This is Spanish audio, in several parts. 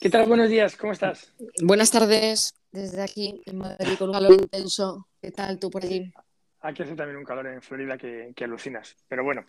¿Qué tal? Buenos días, ¿cómo estás? Buenas tardes, desde aquí en Madrid con un calor intenso. ¿Qué tal tú por allí? Aquí hace también un calor en Florida que, que alucinas, pero bueno.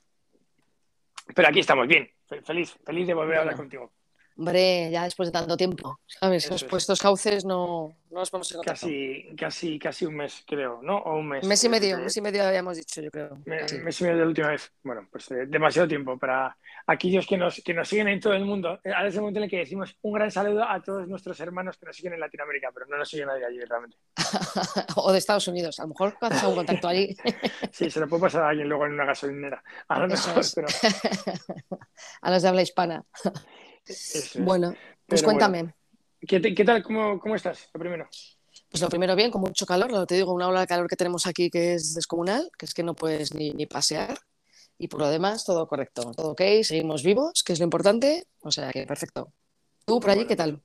Pero aquí estamos bien, feliz, feliz de volver a hablar contigo. Hombre, ya después de tanto tiempo, ¿sabes? Los puestos cauces no, no nos podemos encontrar. Casi, casi, casi un mes, creo, ¿no? O un mes. Mes y medio, mes y medio habíamos dicho, yo creo. mes y medio de la última vez. Bueno, pues eh, demasiado tiempo para aquellos que nos, que nos siguen en todo el mundo. Eh, ahora es el momento en el que decimos un gran saludo a todos nuestros hermanos que nos siguen en Latinoamérica, pero no nos sigue nadie allí realmente. o de Estados Unidos, a lo mejor haces un contacto allí. sí, se lo puede pasar a alguien luego en una gasolinera. A lo mejor, pero... a los de habla hispana. Bueno, pues cuéntame. ¿qué, tal? ¿Cómo, estás? Lo primero. Pues lo primero bien, con mucho calor, te digo, una ola de calor que tenemos aquí que es descomunal, que es que no puedes ni, pasear. Y por lo demás, todo correcto, todo ok, seguimos vivos, que es lo importante, o sea que perfecto. ¿Tú por allí qué tal?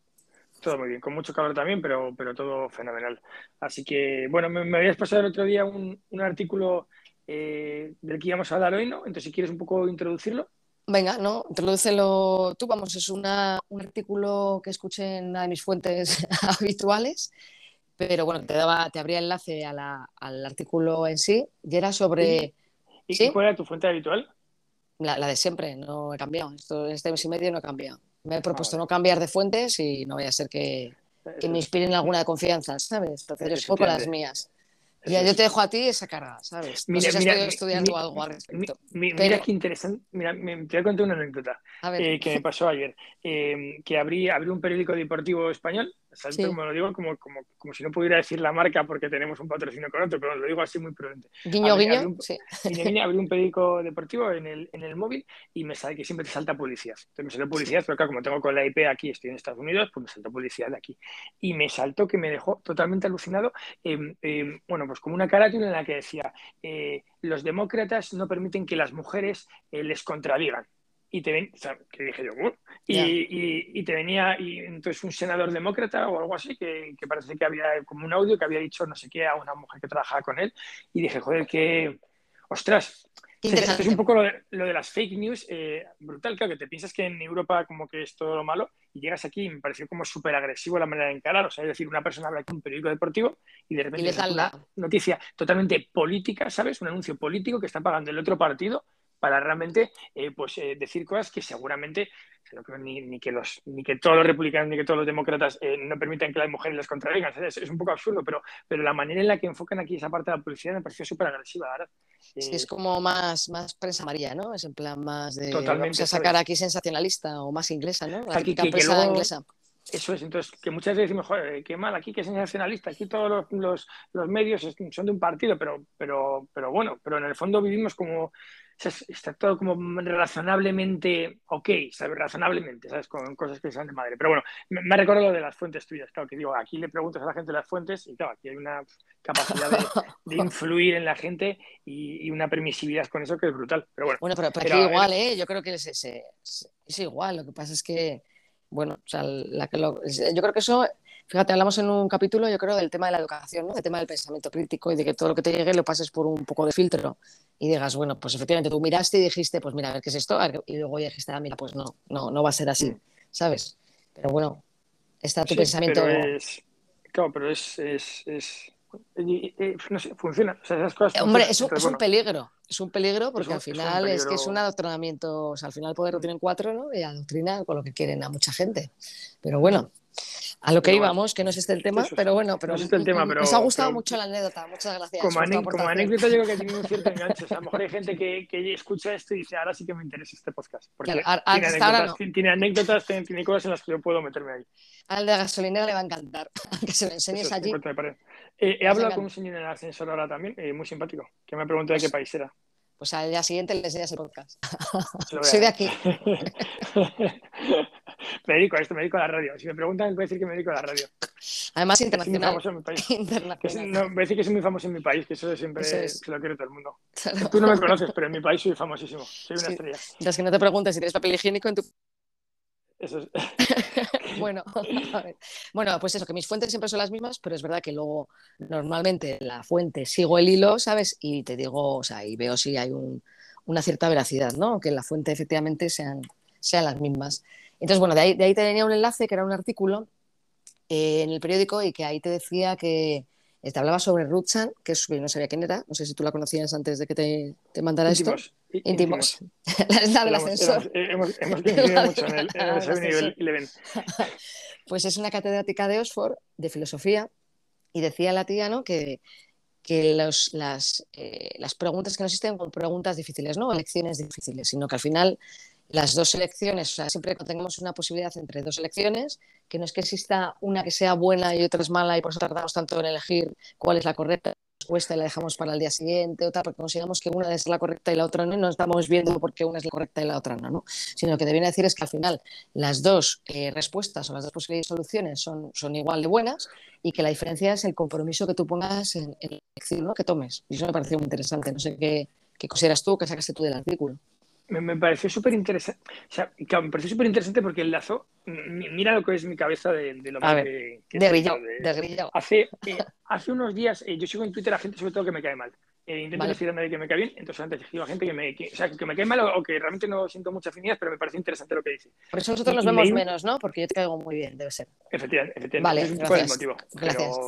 Todo muy bien, con mucho calor también, pero, pero todo fenomenal. Así que, bueno, me, habías pasado el otro día un, artículo eh, del que íbamos a hablar hoy, ¿no? Entonces, si quieres un poco introducirlo. Venga, no, introdúcelo tú, vamos, es un artículo que escuché en una de mis fuentes habituales, pero bueno, te daba, te abría enlace al artículo en sí, y era sobre. ¿Y, cuál era tu fuente habitual? La, de siempre, no he cambiado. Esto, este mes y medio no he cambiado. Me he propuesto no cambiar de fuentes y no vaya a ser que, me inspiren alguna de confianza, ¿sabes? Entonces, yo poco las mías. Ya, yo te dejo a ti esa carga, ¿sabes? No mira, sé si mira, estudiando algo al respecto. Mira, qué interesante. Mira, me, te voy a contar una anécdota eh, que me pasó ayer. Eh, que abrí, abrí un periódico deportivo español como lo digo, como, como, como, si no pudiera decir la marca porque tenemos un patrocinio con otro, pero lo digo así muy prudente. Guiño, guiño. un, sí. abrí un periódico deportivo en el, en el móvil y me sale que siempre te salta publicidad. Entonces me salió publicidad, pero claro, como tengo con la IP aquí, estoy en Estados Unidos, pues me saltó publicidad de aquí. Y me saltó que me dejó totalmente alucinado, bueno, pues como una carátula en la que decía, eh, los demócratas no permiten que las mujeres eh, les contradigan y te ven, o sea, que dije yo, y, y, te venía, y entonces un senador demócrata o algo así, que, que, parece que había como un audio que había dicho no sé qué a una mujer que trabajaba con él, y dije, joder, que, ostras, es un poco lo de, lo de las fake news, eh, brutal, claro, que te piensas que en Europa como que es todo lo malo, y llegas aquí y me pareció como súper agresivo la manera de encarar, o sea, es decir, una persona habla con un periódico deportivo y de repente es una noticia totalmente política, ¿sabes? Un anuncio político que está pagando el otro partido para realmente eh, pues, eh, decir cosas que seguramente ni, ni, que los, ni que todos los republicanos ni que todos los demócratas eh, no permitan que las mujeres las contradigan. Es, un poco absurdo, pero, pero la manera en la que enfocan aquí esa parte de la publicidad me pareció súper agresiva, ¿verdad? Sí, es como más, más prensa maría, ¿no? Es en plan más de Totalmente, vamos a sacar aquí sensacionalista o más inglesa, ¿no? La aquí, que, prensa inglesa. Eso es, entonces, que muchas veces decimos, joder, qué mal, aquí que es sensacionalista, aquí todos los, los, los, medios son de un partido, pero, pero, pero bueno, pero en el fondo vivimos como está todo como razonablemente ok, ¿sabes? Razonablemente, ¿sabes? Con cosas que sean de madre. Pero bueno, me, recuerdo lo de las fuentes tuyas, claro, que digo, aquí le preguntas a la gente las fuentes y claro, aquí hay una capacidad de, influir en la gente y, una permisividad con eso que es brutal. Pero bueno, bueno pero, aquí igual, ¿eh? Yo creo que es, es, es, igual, lo que pasa es que, bueno, o sea, la que lo, yo creo que eso Fíjate, hablamos en un capítulo, yo creo, del tema de la educación, ¿no? del tema del pensamiento crítico y de que todo lo que te llegue lo pases por un poco de filtro y digas, bueno, pues efectivamente tú miraste y dijiste, pues mira, a ver qué es esto, y luego ya dijiste, ah, mira, pues no, no, no va a ser así, mm. ¿sabes? Pero bueno, está tu pensamiento. Pero es, claro, pero es, es, es no sé, funciona. O sea, esas cosas Hombre, es, un, es un, peligro. Es un peligro porque al final es, que es un adoctrinamiento. O sea, al final el poder lo tienen cuatro, ¿no? Y adoctrina con lo que quieren a mucha gente. Pero bueno, a lo que íbamos, que no es este el tema, pero bueno, pero, este el tema, pero nos ha gustado mucho la anécdota, muchas gracias. Como, anécdota yo creo que tiene un cierto enganche, o sea, a lo mejor hay gente que, que, escucha esto y dice, ahora sí que me interesa este podcast, porque tiene, anécdotas, tiene, anécdotas, tiene, cosas en las que yo puedo meterme ahí. Al de gasolinera le va a encantar, que se lo enseñes allí. Eh, he hablado con un señor en el ascensor ahora también, eh, muy simpático, que me preguntó de qué país era. Pues al día siguiente le enseñas el podcast. Soy de aquí. me dedico a esto, me dedico a la radio. Si me preguntan, voy a decir que me dedico a la radio. Además, internacional. Soy muy famoso en mi país. no, voy a decir que soy muy famoso en mi país, que eso siempre se lo quiere todo el mundo. Tú no me conoces, pero en mi país soy famosísimo. Soy una estrella. Entonces, que no te preguntes si tienes papel higiénico en tu eso es. bueno, bueno, pues eso, que mis fuentes siempre son las mismas, pero es verdad que luego normalmente la fuente sigo el hilo, ¿sabes? Y te digo, o sea, y veo si hay una cierta veracidad, ¿no? Que la fuente efectivamente sean, sean las mismas. Entonces, bueno, de ahí, de ahí tenía un enlace que era un artículo eh, en el periódico y que ahí te decía que te hablaba sobre Ruth Chan, que es, no sabía quién era, no sé si tú la conocías antes de que te, te mandara esto. Íntimos. la, del ascensor. Hemos, hemos mucho en el, en Pues es una catedrática de Oxford de filosofía y decía la tía ¿no? que, que los, las, eh, las preguntas que no existen son preguntas difíciles, no elecciones difíciles, sino que al final las dos elecciones, o sea, siempre que tengamos una posibilidad entre dos elecciones, que no es que exista una que sea buena y otra es mala y por eso tardamos tanto en elegir cuál es la correcta respuesta y la dejamos para el día siguiente o tal, porque consideramos que una es la correcta y la otra no, y no estamos viendo por qué una es la correcta y la otra no, ¿no? Sino que debería decir es que al final las dos eh, respuestas o las dos posibles soluciones son, son igual de buenas y que la diferencia es el compromiso que tú pongas en, en la elección, ¿no? Que tomes. Y eso me pareció muy interesante. No sé qué, qué consideras tú, qué sacaste tú del artículo me, pareció súper interesante. O sea, me pareció súper interesante porque el lazo, mira lo que es mi cabeza de, lo que, que, de, grillado, de, Hace, eh, hace unos días, eh, yo sigo en Twitter a gente sobre todo que me cae mal. Eh, intento decir a nadie que me cae bien, entonces antes digo a gente que me, o sea, que me cae mal o, que realmente no siento mucha afinidad, pero me parece interesante lo que dice. Por eso nosotros nos vemos menos, ¿no? Porque yo te caigo muy bien, debe ser. Efectivamente, efectivamente. Vale, es el motivo. Gracias.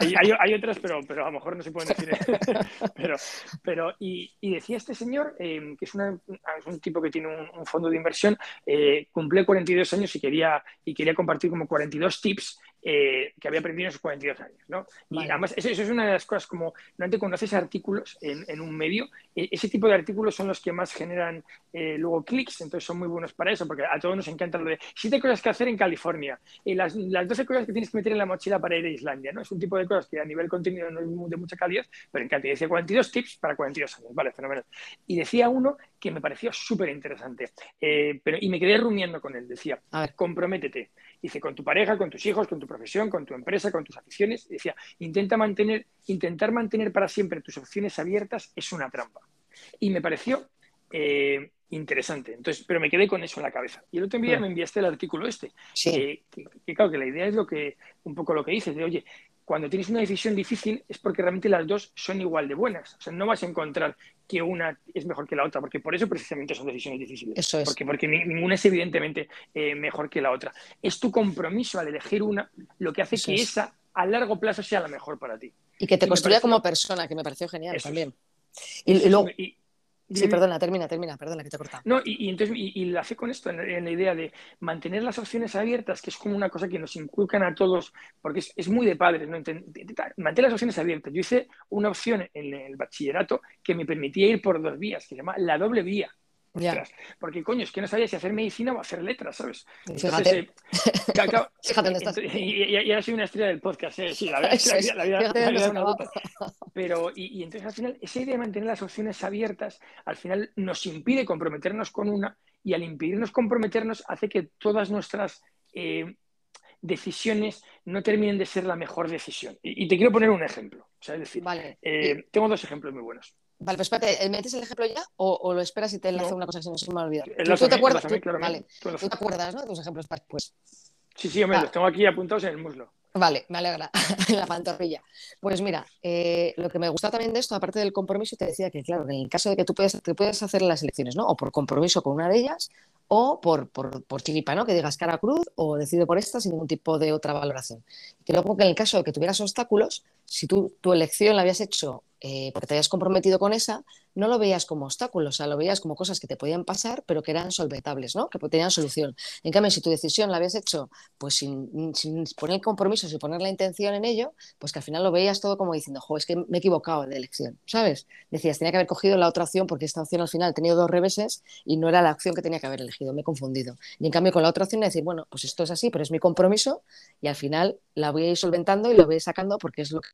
hay, hay, hay, otras, pero, pero a lo mejor no se pueden decir. pero, pero y, y, decía este señor, eh, que es, una, es, un tipo que tiene un, un fondo de inversión, eh, cumple 42 años y quería, y quería compartir como 42 tips eh, que había aprendido en sus 42 años. ¿no? Y además, eso, es una de las cosas como, normalmente cuando haces artículos en, en un medio, eh, ese tipo de artículos son los que más generan eh, luego clics, entonces son muy buenos para eso, porque a todos nos encanta lo de siete cosas que hacer en California, y las, las 12 cosas que tienes que meter en la mochila para ir a Islandia. ¿no? Es un tipo de cosas que a nivel contenido no es de mucha calidad, pero en cantidad. Decía 42 tips para 42 años. Vale, fenomenal. Y decía uno que me pareció súper interesante, pero, y me quedé rumiando con él. Decía, comprométete. Dice, con tu pareja, con tus hijos, con tu profesión, con tu empresa, con tus aficiones. Decía, intenta mantener, intentar mantener para siempre tus opciones abiertas es una trampa. Y me pareció eh, interesante. Entonces, pero me quedé con eso en la cabeza. Y el otro día me enviaste el artículo este. Que, claro, que la idea es lo que, un poco lo que dices, de oye, cuando tienes una decisión difícil es porque realmente las dos son igual de buenas. O sea, no vas a encontrar que una es mejor que la otra, porque por eso precisamente son decisiones difíciles. Eso es. Porque, porque ninguna es evidentemente eh, mejor que la otra. Es tu compromiso al elegir una lo que hace que esa a largo plazo sea la mejor para ti. Y que te construya como persona, que me pareció genial también. Y, luego, Sí, perdona, termina, termina, perdona que te he cortado. No, y, entonces, y, la hace con esto, en, la idea de mantener las opciones abiertas, que es como una cosa que nos inculcan a todos, porque es, muy de padres, ¿no? Mantener las opciones abiertas. Yo hice una opción en el bachillerato que me permitía ir por dos vías, que se llama la doble vía. Porque, coño, es que no sabía si hacer medicina o hacer letras, ¿sabes? Fíjate. Eh, Fíjate dónde estás. Y, ahora soy una estrella del podcast, ¿eh? Sí, la verdad es que la vida, es una Pero, y, entonces al final, esa idea de mantener las opciones abiertas, al final nos impide comprometernos con una, y al impedirnos comprometernos hace que todas nuestras eh, decisiones no terminen de ser la mejor decisión. Y, te quiero poner un ejemplo. O sea, es decir, eh, tengo dos ejemplos muy buenos. Vale, pues espérate, ¿metes el ejemplo ya o, lo esperas y te enlazo una cosa que se me va a olvidar? ¿Tú, te acuerdas? vale. ¿Tú te acuerdas, ¿no? De tus ejemplos pues. Sí, sí, hombre, los tengo aquí apuntados en el muslo. Vale, me alegra, en la pantorrilla. Pues mira, eh, lo que me gusta también de esto, aparte del compromiso, te decía que, claro, en el caso de que tú puedes, te puedes hacer las elecciones, ¿no? O por compromiso con una de ellas, o por, por, por chiripa, ¿no? Que digas cara cruz o decido por esta sin ningún tipo de otra valoración. Y luego que en el caso de que tuvieras obstáculos, si tú tu elección la habías hecho eh, porque te habías comprometido con esa, no lo veías como obstáculos, o sea, lo veías como cosas que te podían pasar, pero que eran solventables, ¿no? que tenían solución. En cambio, si tu decisión la habías hecho pues sin, sin poner compromisos y poner la intención en ello, pues que al final lo veías todo como diciendo, jo, es que me he equivocado de elección, ¿sabes? Decías, tenía que haber cogido la otra opción porque esta opción al final ha tenido dos reveses y no era la opción que tenía que haber elegido, me he confundido. Y en cambio, con la otra opción, decir, bueno, pues esto es así, pero es mi compromiso y al final la voy a ir solventando y lo voy a ir sacando porque es lo que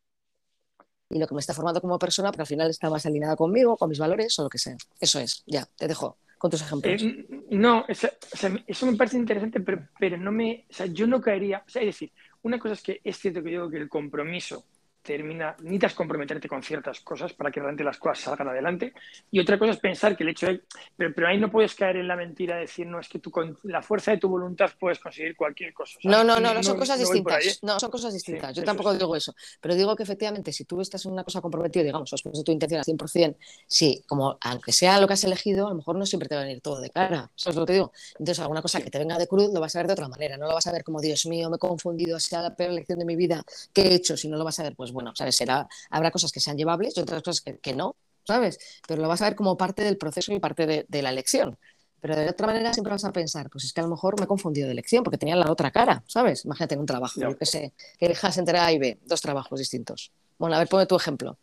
y lo que me está formando como persona, pero al final está más alineada conmigo, con mis valores o lo que sea. Eso es, ya, te dejo con tus ejemplos. Eh, no, eso, me parece interesante, pero, pero no me, o sea, yo no caería, o sea, es decir, una cosa es que es cierto que yo digo que el compromiso termina, necesitas comprometerte con ciertas cosas para que realmente las cosas salgan adelante. Y otra cosa es pensar que el hecho de, pero, pero ahí no puedes caer en la mentira de decir, no, es que tú con la fuerza de tu voluntad puedes conseguir cualquier cosa. no, no, no, no, son cosas distintas. No, son cosas distintas. Yo tampoco digo eso. Pero digo que efectivamente, si tú estás en una cosa comprometida, digamos, o has puesto tu intención al 100%, sí, como aunque sea lo que has elegido, a lo mejor no siempre te va a venir todo de cara. Eso es lo que digo. Entonces, alguna cosa que te venga de cruz lo vas a ver de otra manera. No lo vas a ver como, Dios mío, me he confundido, sea la peor elección de mi vida, ¿qué he hecho? Si no lo vas a ver, pues bueno, ¿sabes? Será habrá cosas que sean llevables y otras cosas que, no, ¿sabes? Pero lo vas a ver como parte del proceso y parte de, la elección. Pero de otra manera siempre vas a pensar, pues es que a lo mejor me he confundido de elección porque tenía la otra cara, ¿sabes? Imagínate en un trabajo, yo que sé, que elijas entre A y B, dos trabajos distintos. Bueno, a ver, ponme tu ejemplo.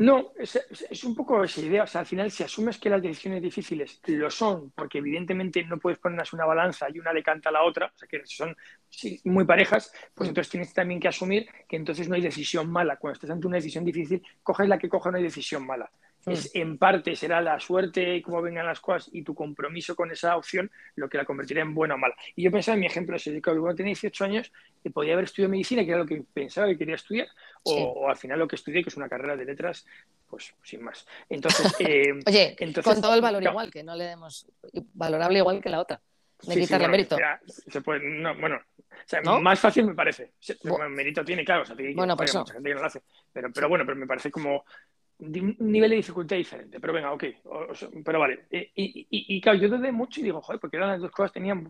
No, es, un poco esa idea. O sea, al final, si asumes que las decisiones difíciles lo son, porque evidentemente no puedes ponerlas una balanza y una decanta a la otra, o sea, que son muy parejas, pues entonces tienes también que asumir que entonces no hay decisión mala. Cuando estás ante una decisión difícil, coges la que coja, no hay decisión mala. Mm. Es, en parte será la suerte y cómo vengan las cosas y tu compromiso con esa opción lo que la convertirá en buena o mala. Y yo pensaba en mi ejemplo, si yo cuando tenía 18 años, que podía haber estudiado medicina, que era lo que pensaba que quería estudiar, o, al final lo que estudié, que es una carrera de letras, pues sin más. Entonces, eh, Oye, con todo el valor igual, que no le demos valorable igual que la otra. De quitarle mérito. se puede, no, bueno, más fácil me parece. Mérito tiene, claro, o sea, tiene, bueno, pues mucha gente que no lo hace. Pero, pero bueno, pero me parece como un nivel de dificultad diferente, pero venga, ok, pero vale. Y, y, y, claro, yo dudé mucho y digo, joder, porque eran las dos cosas, tenían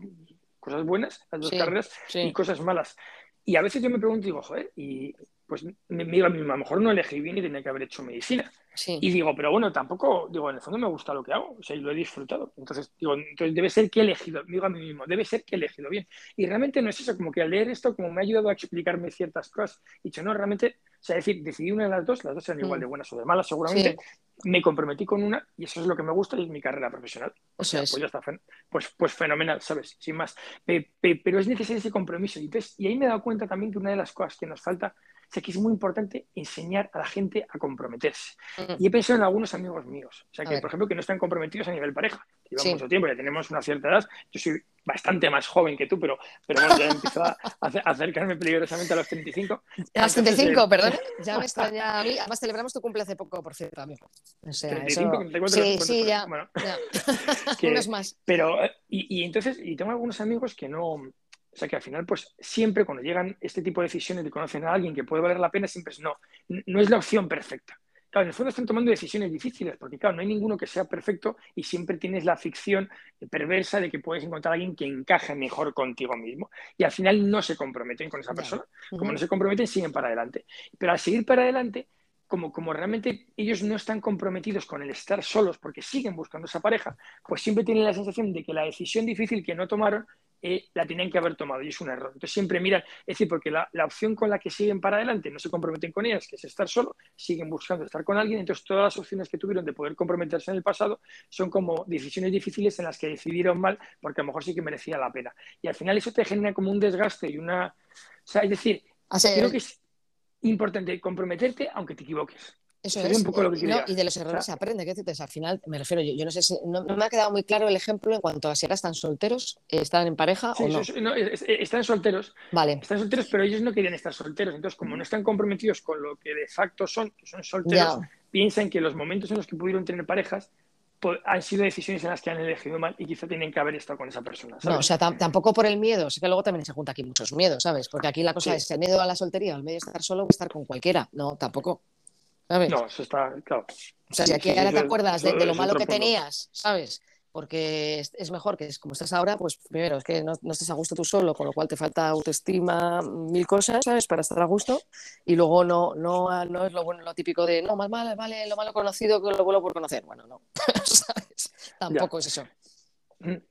cosas buenas, las dos carreras, y cosas malas. Y a veces yo me pregunto, digo, joder, y pues me, digo a mí, a lo mejor no elegí bien y tenía que haber hecho medicina. Y digo, pero bueno, tampoco, digo, en el fondo me gusta lo que hago, o sea, y lo he disfrutado. Entonces, digo, entonces debe ser que he elegido, digo a mí mismo, debe ser que he elegido bien. Y realmente no es eso, como que al leer esto, como me ha ayudado a explicarme ciertas cosas, he dicho, no, realmente, o sea, es decir, decidí una de las dos, las dos eran igual de mm. buenas o de malas, seguramente. Me comprometí con una y eso es lo que me gusta y es mi carrera profesional. O sea, pues ya está, pues, pues fenomenal, ¿sabes? Sin más. pero es necesario ese compromiso. Y, y ahí me he dado cuenta también que una de las cosas que nos falta o sea que es muy importante enseñar a la gente a comprometerse. Y he pensado en algunos amigos míos, o sea que, por ejemplo, que no están comprometidos a nivel pareja. Llevamos mucho tiempo, ya tenemos una cierta edad. Yo soy bastante más joven que tú, pero, pero bueno, ya empiezo a, acercarme peligrosamente a los 35. A los 35, eh, perdón. Ya me extraña a mí. Además, celebramos tu cumple hace poco, por cierto, amigo. O sea, 35, 34, sí, sí, ya. Bueno, ya. Unos más. Pero, eh, y, y entonces, y tengo algunos amigos que no, o sea que al final, pues siempre cuando llegan este tipo de decisiones de conocen a alguien que puede valer la pena, siempre es no, no es la opción perfecta. Claro, en el fondo están tomando decisiones difíciles, porque claro, no hay ninguno que sea perfecto y siempre tienes la ficción perversa de que puedes encontrar a alguien que encaje mejor contigo mismo. Y al final no se comprometen con esa persona. Como no se comprometen, siguen para adelante. Pero al seguir para adelante, como, como realmente ellos no están comprometidos con el estar solos porque siguen buscando esa pareja, pues siempre tienen la sensación de que la decisión difícil que no tomaron eh, la tenían que haber tomado y es un error. Entonces siempre miran, es decir, porque la, opción con la que siguen para adelante no se comprometen con ellas, que es estar solo, siguen buscando estar con alguien, entonces todas las opciones que tuvieron de poder comprometerse en el pasado son como decisiones difíciles en las que decidieron mal porque a lo mejor sí que merecía la pena. Y al final eso te genera como un desgaste y una... O sea, es decir, creo que es importante comprometerte aunque te equivoques. Eso es. y de los errores se aprende. ¿qué dices? Al final, me refiero, yo, yo no sé si. No, me ha quedado muy claro el ejemplo en cuanto a si ahora están solteros, están en pareja o no. no están solteros. Vale. Están solteros, pero ellos no querían estar solteros. Entonces, como no están comprometidos con lo que de facto son, que son solteros, piensan que los momentos en los que pudieron tener parejas han sido decisiones en las que han elegido mal y quizá tienen que haber estado con esa persona. No, o sea, tampoco por el miedo, sé que luego también se junta aquí muchos miedos, ¿sabes? Porque aquí la cosa es el miedo a la soltería, el miedo a estar solo o estar con cualquiera. No, tampoco. No, eso está, claro. O sea, si aquí ahora te acuerdas de, lo malo que tenías, ¿sabes? Porque es, mejor que como estás ahora, pues primero es que no, no, estés a gusto tú solo, con lo cual te falta autoestima, mil cosas, ¿sabes? Para estar a gusto. Y luego no, no, no es lo bueno, lo típico de no, más mal, vale, lo malo conocido que lo bueno por conocer. Bueno, no, ¿sabes? Tampoco es eso.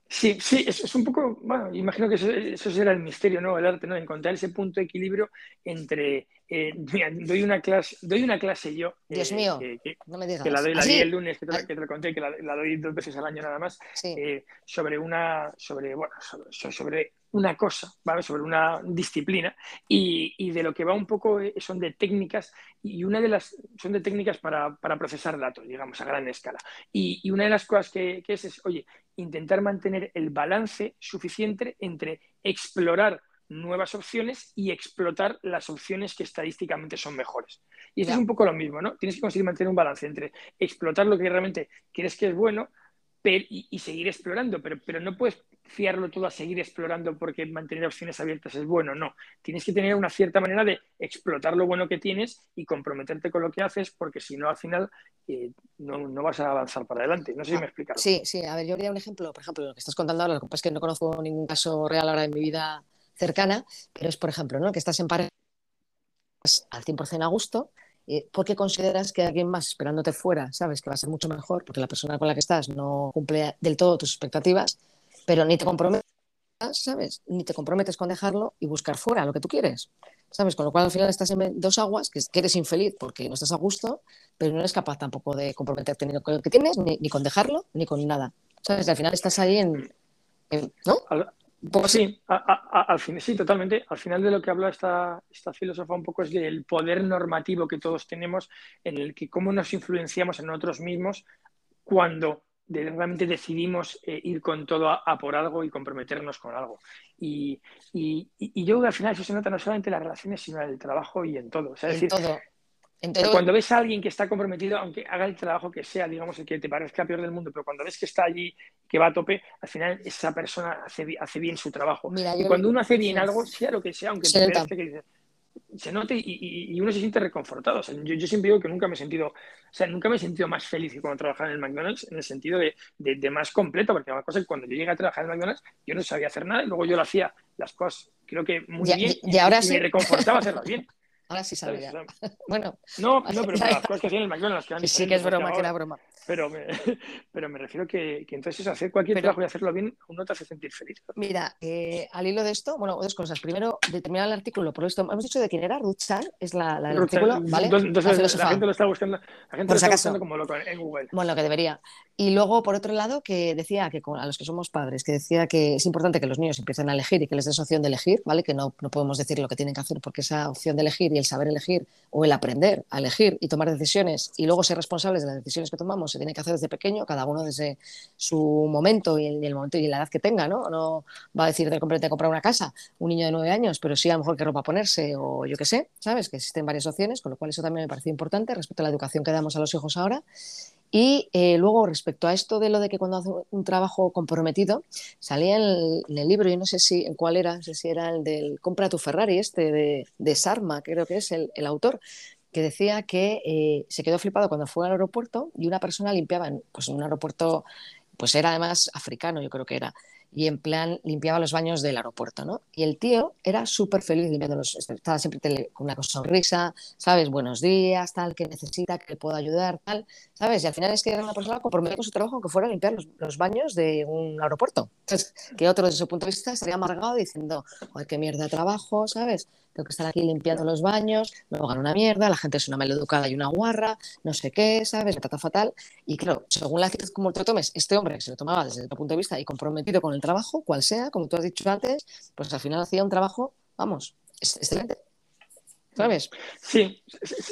Sí, sí, es, un poco, bueno, imagino que eso, eso, será el misterio, ¿no? El arte, ¿no? Encontrar ese punto de equilibrio entre, eh, doy una clase, doy una clase yo. Dios mío, que, no me digas. Que la doy, la el lunes, que te, que te, lo conté, que la, doy dos veces al año nada más, eh, sobre una, sobre, bueno, sobre, una cosa, ¿vale? Sobre una disciplina y, y, de lo que va un poco eh, son de técnicas y una de las, son de técnicas para, para procesar datos, digamos, a gran escala. Y, y una de las cosas que, que es, es, oye, intentar mantener el balance suficiente entre explorar nuevas opciones y explotar las opciones que estadísticamente son mejores. Y eso es un poco lo mismo, ¿no? Tienes que conseguir mantener un balance entre explotar lo que realmente crees que es bueno y, seguir explorando, pero, pero no puedes fiarlo todo a seguir explorando porque mantener opciones abiertas es bueno, no. Tienes que tener una cierta manera de explotar lo bueno que tienes y comprometerte con lo que haces porque si no, al final eh, no, vas a avanzar para adelante. No sé si me explica. Sí, sí, a ver, yo haría un ejemplo, por ejemplo, lo que estás contando ahora, lo que pasa es que no conozco ningún caso real ahora en mi vida cercana, pero es, por ejemplo, ¿no? que estás en pareja al 100% a gusto, eh, ¿por qué consideras que alguien más esperándote fuera, sabes que va a ser mucho mejor porque la persona con la que estás no cumple del todo tus expectativas? pero ni te comprometes, ¿sabes? Ni te comprometes con dejarlo y buscar fuera lo que tú quieres, ¿sabes? Con lo cual al final estás en dos aguas, que, eres infeliz porque no estás a gusto, pero no eres capaz tampoco de comprometerte ni con lo que tienes, ni, con dejarlo, ni con nada, ¿sabes? Al final estás ahí en... ¿No? Sí, al fin, sí, totalmente. Al final de lo que habla esta, esta filósofa un poco es del poder normativo que todos tenemos, en el que cómo nos influenciamos en nosotros mismos cuando realmente decidimos eh, ir con todo a, por algo y comprometernos con algo. Y, y, y, yo creo que al final eso se nota no solamente en las relaciones, sino en el trabajo y en todo. en todo. Cuando ves a alguien que está comprometido, aunque haga el trabajo que sea, digamos, el que te parezca peor del mundo, pero cuando ves que está allí, que va a tope, al final esa persona hace, hace bien su trabajo. y cuando uno hace bien algo, sea lo que sea, aunque te parezca que se note y, uno se siente reconfortado. yo, siempre digo que nunca me he sentido, o sea, nunca me he sentido más feliz que cuando trabajaba en el McDonald's, en el sentido de, de, más completo, porque una cosa es que cuando yo llegué a trabajar en el McDonald's, yo no sabía hacer nada y luego yo lo hacía las cosas, creo que muy bien, y, ahora me reconfortaba hacerlas bien. Ahora sí sabía. bueno. No, no, pero las cosas que hacían el McDonald's. Que sí, que es broma, que era broma. Pero me, pero me refiero que, que entonces hacer cualquier trabajo y hacerlo bien, uno te hace sentir feliz. Mira, eh, al hilo de esto, bueno, dos cosas. Primero, de terminar el artículo, por esto, hemos dicho de quién era, Ruth es la, la artículo, ¿vale? Entonces, la, gente lo está buscando, la gente lo está buscando como loco en Google. Bueno, lo que debería. Y luego, por otro lado, que decía que a los que somos padres, que decía que es importante que los niños empiecen a elegir y que les des opción de elegir, ¿vale? Que no, no podemos decir lo que tienen que hacer porque esa opción de elegir y el saber elegir o el aprender a elegir y tomar decisiones y luego ser responsables de las decisiones que tomamos se tiene que hacer desde pequeño, cada uno desde su momento y el, momento y la edad que tenga, ¿no? No va a decir de comprar una casa un niño de nueve años, pero sí a lo mejor qué ropa ponerse o yo qué sé, ¿sabes? Que existen varias opciones, con lo cual eso también me parece importante respecto a la educación que damos a los hijos ahora. Y eh, luego, respecto a esto de lo de que cuando hace un trabajo comprometido, salía en el, libro, yo no sé si en cuál era, no sé si era el del Compra tu Ferrari, este de, de Sarma, creo que es el, autor, que decía que eh, se quedó flipado cuando fue al aeropuerto y una persona limpiaba, en, pues en un aeropuerto, pues era además africano, yo creo que era, y en plan limpiaba los baños del aeropuerto, ¿no? Y el tío era súper feliz limpiándolos, estaba siempre con una sonrisa, ¿sabes? Buenos días, tal, que necesita, que le puedo ayudar, tal, ¿sabes? Y al final es que era una persona comprometida con su trabajo, aunque fuera a limpiar los, baños de un aeropuerto. Entonces, que otro desde su punto de vista estaría amargado diciendo, joder, qué mierda trabajo, ¿sabes? Tengo que estar aquí limpiando los baños, luego gano una mierda, la gente es una maleducada y una guarra, no sé qué, ¿sabes? Me trata fatal. Y claro, según la actitud como te tomes, este hombre se lo tomaba desde otro punto de vista y comprometido con el trabajo, cual sea, como tú has dicho antes, pues al final hacía un trabajo, vamos, excelente. ¿Sabes? Sí,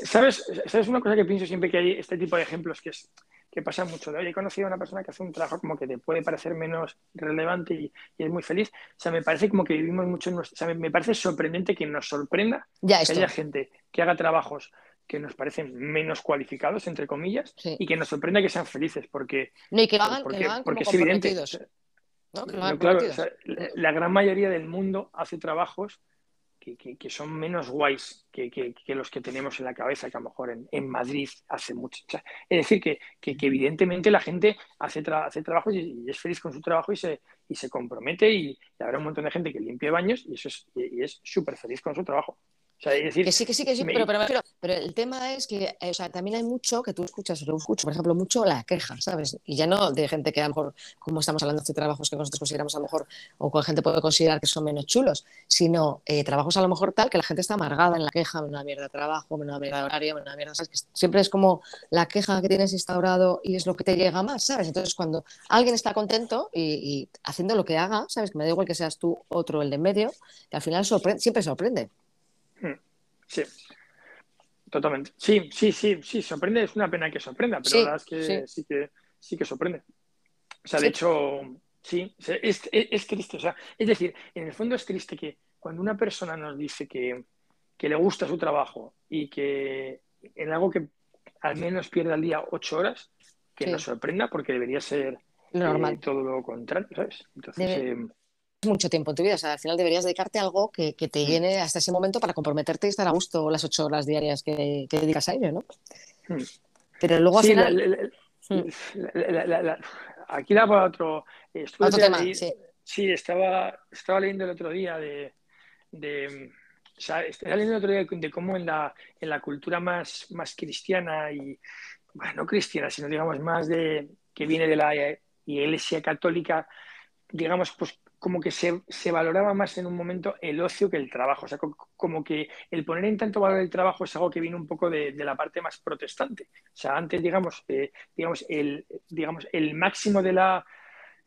¿sabes? ¿sabes una cosa que pienso siempre que hay este tipo de ejemplos que es que pasa mucho. De, he conocido a una persona que hace un trabajo como que te puede parecer menos relevante y, es muy feliz. O sea, me parece como que vivimos mucho en nuestro... O sea, me, parece sorprendente que nos sorprenda que haya gente que haga trabajos que nos parecen menos cualificados, entre comillas, y que nos sorprenda que sean felices, porque... No, y que hagan, porque, porque es evidente. claro, la gran mayoría del mundo hace trabajos que, son menos guays que, los que tenemos en la cabeza, que a lo mejor en, Madrid hace mucho. es decir, que, evidentemente la gente hace, hace trabajos y, es feliz con su trabajo y se, y se compromete y, habrá un montón de gente que limpie baños y eso es y es súper feliz con su trabajo que sí, que sí, que sí, pero, pero, el tema es que eh, o sea, también hay mucho que tú escuchas, yo escucho, por ejemplo, mucho la queja, ¿sabes? Y ya no de gente que a lo mejor, como estamos hablando de trabajos que nosotros consideramos a lo mejor, o con gente puede considerar que son menos chulos, sino eh, trabajos a lo mejor tal que la gente está amargada en la queja, una mierda de trabajo, una mierda de horario, una mierda, ¿sabes? Que siempre es como la queja que tienes instaurado y es lo que te llega más, ¿sabes? Entonces, cuando alguien está contento y, haciendo lo que haga, ¿sabes? Que me da igual que seas tú otro el de en medio, que al final siempre sorprende. Sí, totalmente. Sí, sí, sí, sí, sorprende, es una pena que sorprenda, pero la verdad es que sí. que sí que sorprende. O sea, de hecho, sí, es, triste. O sea, es decir, en el fondo es triste que cuando una persona nos dice que, que le gusta su trabajo y que en algo que al menos pierde al día ocho horas, que nos sorprenda porque debería ser Lo normal. eh, todo lo contrario, ¿sabes? Entonces, Debe- eh, mucho tiempo en tu vida. O sea, al final deberías dedicarte a algo que, que te Mm. llene hasta ese momento para comprometerte y estar a gusto las ocho horas diarias que, que dedicas a ello, ¿no? Mm. Pero luego al sí, final. la- la- Mm. la- la- la- aquí daba otro. eh, estuve Otro tema, sí. Sí, estaba, estaba leyendo el otro día de, de o sea, estaba leyendo el otro día de cómo en la, en la cultura más, más cristiana y, bueno, no cristiana, sino digamos más de que viene de la Iglesia Católica, digamos, pues como que se, se valoraba más en un momento el ocio que el trabajo. O sea, co- como que el poner en tanto valor el trabajo es algo que viene un poco de, de la parte más protestante. O sea, antes, digamos, eh, digamos, el, digamos, el máximo de la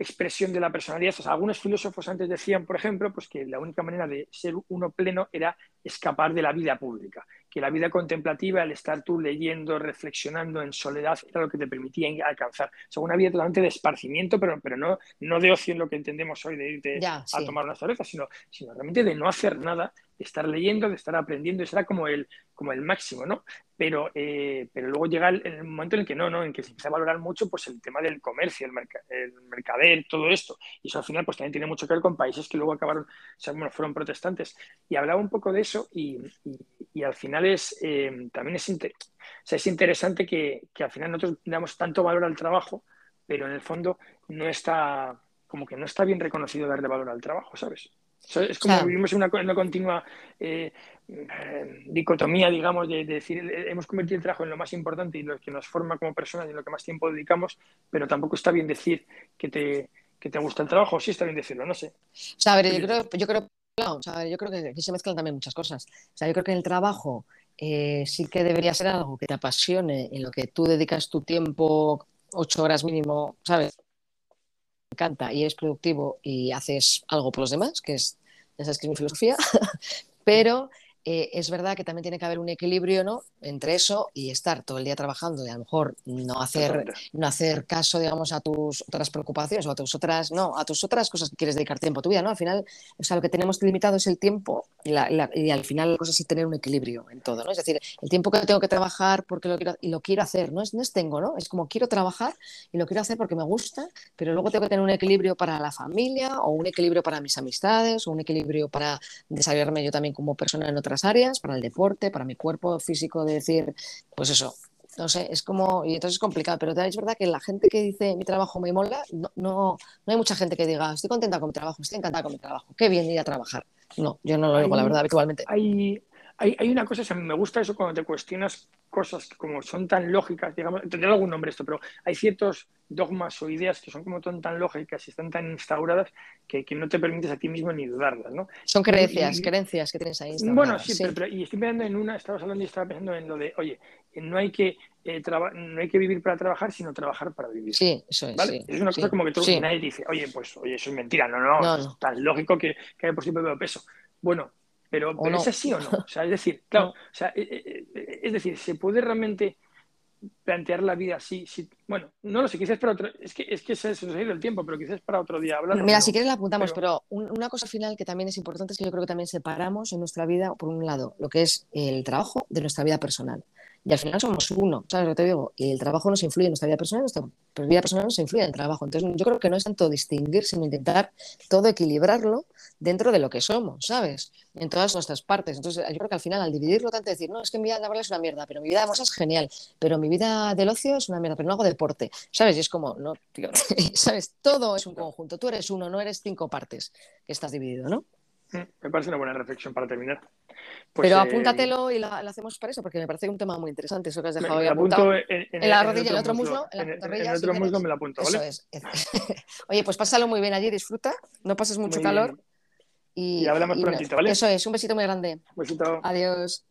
expresión de la personalidad. O sea, algunos filósofos antes decían, por ejemplo, pues que la única manera de ser uno pleno era escapar de la vida pública, que la vida contemplativa, el estar tú leyendo, reflexionando en soledad, era lo que te permitía alcanzar. O sea, una vida totalmente de esparcimiento, pero, pero no, no de ocio en lo que entendemos hoy, de irte Ya, a sí. tomar una cerveza, sino, sino realmente de no hacer nada, estar leyendo, de estar aprendiendo, eso era como el, como el máximo, ¿no? Pero, eh, pero luego llega el, el momento en el que no, ¿no? En que se empieza a valorar mucho pues el tema del comercio, el, merc el mercader, todo esto. Y eso al final pues también tiene mucho que ver con países que luego acabaron, o fueron protestantes. Y hablaba un poco de eso y, y, y al final es, eh, también es, inter es interesante que, que al final nosotros damos tanto valor al trabajo, pero en el fondo no está, como que no está bien reconocido darle valor al trabajo, ¿sabes? Es como Claro. vivimos en una, una continua eh, eh, dicotomía, digamos, de, de decir, eh, hemos convertido el trabajo en lo más importante y lo que nos forma como personas y en lo que más tiempo dedicamos, pero tampoco está bien decir que te, que te gusta el trabajo, sí está bien decirlo, no sé. O sea, a ver, yo creo, yo creo, o sea, yo creo que aquí se mezclan también muchas cosas. O sea, yo creo que en el trabajo eh, sí que debería ser algo que te apasione, en lo que tú dedicas tu tiempo, ocho horas mínimo, ¿sabes? Encanta y eres productivo y haces algo por los demás, que es, ya sabes que es mi filosofía, pero eh, es verdad que también tiene que haber un equilibrio, ¿no? Entre eso y estar todo el día trabajando y a lo mejor no hacer no hacer caso, digamos, a tus otras preocupaciones o a tus otras, no, a tus otras cosas que quieres dedicar tiempo a tu vida, ¿no? Al final, o sea, lo que tenemos limitado es el tiempo y, la- la- y al final la cosa es tener un equilibrio en todo, ¿no? Es decir, el tiempo que tengo que trabajar porque lo quiero, y lo quiero hacer, no es, no es tengo, ¿no? Es como quiero trabajar y lo quiero hacer porque me gusta, pero luego tengo que tener un equilibrio para la familia o un equilibrio para mis amistades o un equilibrio para desarrollarme yo también como persona en otras áreas, para el deporte, para mi cuerpo físico, de decir, pues eso, no sé, es como, y entonces es complicado, pero es verdad que la gente que dice mi trabajo me mola, no, no, no hay mucha gente que diga estoy contenta con mi trabajo, estoy encantada con mi trabajo, qué bien ir a trabajar. No, yo no lo digo, la verdad, habitualmente. Hay, hay, hay una cosa, o sea, me gusta eso cuando te cuestionas cosas que como son tan lógicas, digamos, tendrá algún nombre esto, pero hay ciertos dogmas o ideas que son como tan, tan lógicas y están tan instauradas que, que no te permites a ti mismo ni dudarlas, ¿no? Son creencias, y- creencias que tienes ahí. Bueno, sí, Pero, pero- y estoy pensando en una, estabas hablando y estaba pensando en lo de, oye, no hay que, eh, traba- no hay que vivir para trabajar, sino trabajar para vivir. Sí, eso es, ¿Vale? sí, es una cosa sí, como que sí. nadie dice, oye, pues, oye, eso es mentira, no, no, No, es no. tan lógico que, que por propio peso. Bueno, pero, pero no. ¿es así o no? O sea, es decir, claro, No. o sea, eh, eh, eh, es decir, ¿se puede realmente plantear la vida así? Si- bueno, no lo sé, quizás para otro, es que, es que se, nos ha ido el tiempo, pero quizás para otro día hablar. Mira, si quieres la apuntamos, pero, un- una cosa final que también es importante es que yo creo que también separamos en nuestra vida, por un lado, lo que es el trabajo de nuestra vida personal. Y al final somos uno, ¿sabes lo que te digo? Y el trabajo nos influye en nuestra vida personal, nuestra vida personal nos influye en el trabajo. Entonces, yo creo que no es tanto distinguir, sino intentar todo equilibrarlo dentro de lo que somos, ¿sabes? En todas nuestras partes. Entonces, yo creo que al final, al dividirlo tanto, decir, no, es que mi vida laboral es una mierda, pero mi vida amorosa es genial, pero mi vida del ocio es una mierda, pero no hago deporte, ¿sabes? Y es como, no, tío, ¿sabes? Todo es un conjunto. Tú eres uno, no eres cinco partes que estás dividido, ¿no? Me parece una buena reflexión para terminar. Pues, Pero eh, apúntatelo y la, la hacemos para eso, porque me parece un tema muy interesante, eso que has me, dejado me ahí la apunto apuntado. en, en- En la rodilla, en el otro muslo, en la en el otro muslo me la apunto, Eso ¿vale? es. Oye, pues pásalo muy bien allí, disfruta, no pases mucho Muy calor. bien. Y, Y hablamos y prontito, ¿vale? Eso es, un besito muy grande. Besito. Adiós.